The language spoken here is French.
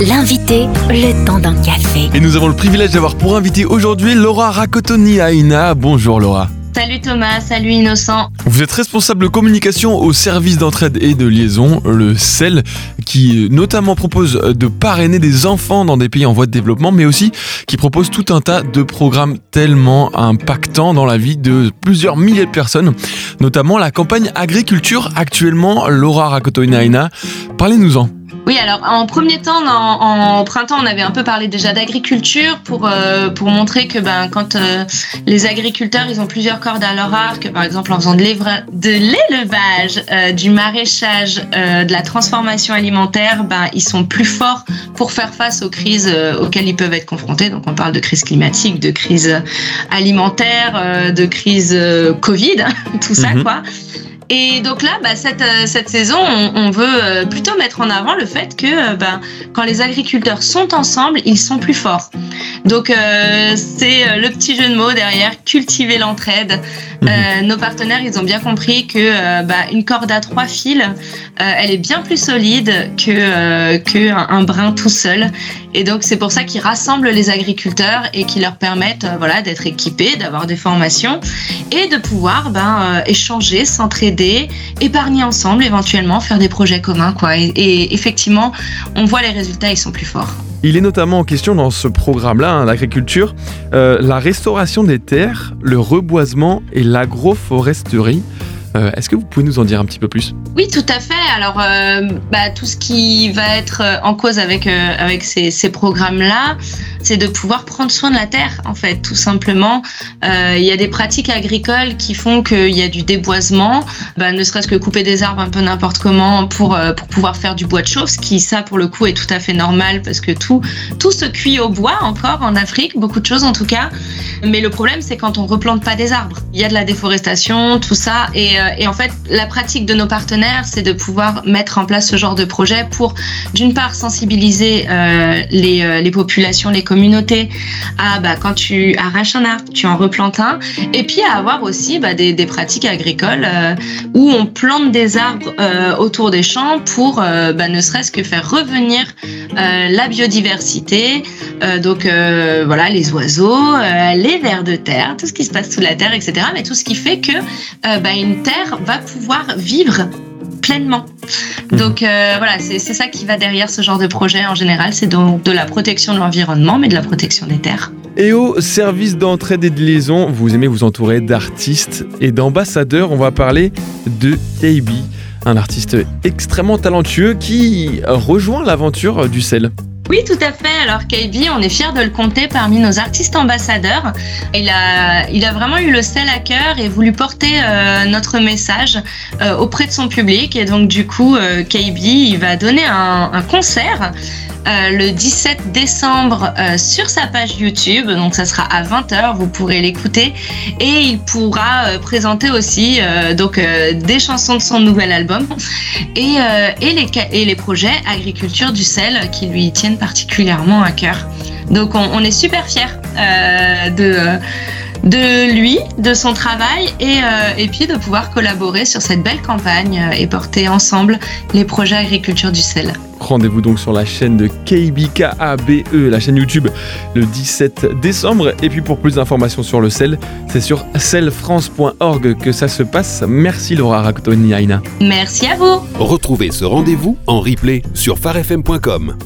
L'invité, le temps d'un café. Et nous avons le privilège d'avoir pour invité aujourd'hui Laura Rakotoni Aina. Bonjour Laura. Salut Thomas, salut Innocent. Vous êtes responsable communication au service d'entraide et de liaison, le CEL, qui euh, notamment propose de parrainer des enfants dans des pays en voie de développement, mais aussi qui propose tout un tas de programmes tellement impactants dans la vie de plusieurs milliers de personnes, notamment la campagne agriculture actuellement. Laura Rakotoni Aina, parlez-nous-en. Oui, alors en premier temps, en, printemps, on avait un peu parlé déjà d'agriculture pour euh, pour montrer que ben quand euh, les agriculteurs ils ont plusieurs cordes à leur arc, par exemple en faisant de l'élevage, euh, du maraîchage, de la transformation alimentaire, ben ils sont plus forts pour faire face aux crises auxquelles ils peuvent être confrontés. Donc on parle de crise climatique, de crise alimentaire, de crise Covid, tout ça mhm. quoi. Et donc là, bah, cette, euh, cette saison, on, veut euh, plutôt mettre en avant le fait que euh, bah, quand les agriculteurs sont ensemble, ils sont plus forts. Donc c'est le petit jeu de mots derrière, cultiver l'entraide. Mhm. nos partenaires, ils ont bien compris que bah, une corde à trois fils, elle est bien plus solide que qu'un un brin tout seul. Et donc c'est pour ça qu'ils rassemblent les agriculteurs et qui leur permettent voilà d'être équipés, d'avoir des formations et de pouvoir ben, échanger, s'entraider épargner ensemble, éventuellement faire des projets communs. Quoi. Et, effectivement, on voit les résultats, ils sont plus forts. Il est notamment en question dans ce programme-là, hein, l'agriculture, euh, la restauration des terres, le reboisement et l'agroforesterie. Euh, est-ce que vous pouvez nous en dire un petit peu plus? Oui, tout à fait. Alors, euh, bah, tout ce qui va être en cause avec, avec ces, programmes-là, c'est de pouvoir prendre soin de la terre, en fait, tout simplement. Euh, il y a des pratiques agricoles qui font qu'il y a du déboisement, bah, ne serait-ce que couper des arbres un peu n'importe comment pour, euh, pour pouvoir faire du bois de chauffe, ce qui, ça, pour le coup, est tout à fait normal parce que tout, tout se cuit au bois encore en Afrique, beaucoup de choses en tout cas. Mais le problème, c'est quand on replante pas des arbres. Il y a de la déforestation, tout ça. Et, euh, et en fait, la pratique de nos partenaires, c'est de pouvoir mettre en place ce genre de projet pour, d'une part, sensibiliser les, les populations, les communauté, à bah, quand tu arraches un arbre, tu en replantes un, et puis à avoir aussi bah, des, pratiques agricoles euh, où on plante des arbres euh, autour des champs pour euh, bah, ne serait-ce que faire revenir la biodiversité, donc voilà les oiseaux, les vers de terre, tout ce qui se passe sous la terre, etc. Mais tout ce qui fait que une va pouvoir vivre pleinement. Donc euh, voilà, c'est ça qui va derrière ce genre de projet en général, c'est donc de la protection de l'environnement, mais de la protection des terres. Et au service d'entraide et de liaison, vous aimez vous entourer d'artistes et d'ambassadeurs. On va parler de KB, un artiste extrêmement talentueux qui rejoint l'aventure du sel. Oui, tout à fait. Alors KB, on est fiers de le compter parmi nos artistes ambassadeurs. Il a, vraiment eu le sel à cœur et voulu porter euh, notre message euh, auprès de son public. Et donc du coup, euh, KB, il va donner un concert euh, le 17 décembre euh, sur sa page YouTube. Donc ça sera à 20h, vous pourrez l'écouter. Et il pourra euh, présenter aussi donc, des chansons de son nouvel album et, et, les, et les projets Agriculture du sel qui lui tiennent particulièrement à cœur. Donc on, est super fiers de de lui, de son travail et, et, puis de pouvoir collaborer sur cette belle campagne et porter ensemble les projets agriculture du sel. Rendez-vous donc sur la chaîne de KBKABE, la chaîne YouTube, le 17 décembre. Et puis pour plus d'informations sur le sel, c'est sur selfrance.org que ça se passe. Merci Laura Rakotoni Aina. Merci à vous. Retrouvez ce rendez-vous en replay sur farfm.com.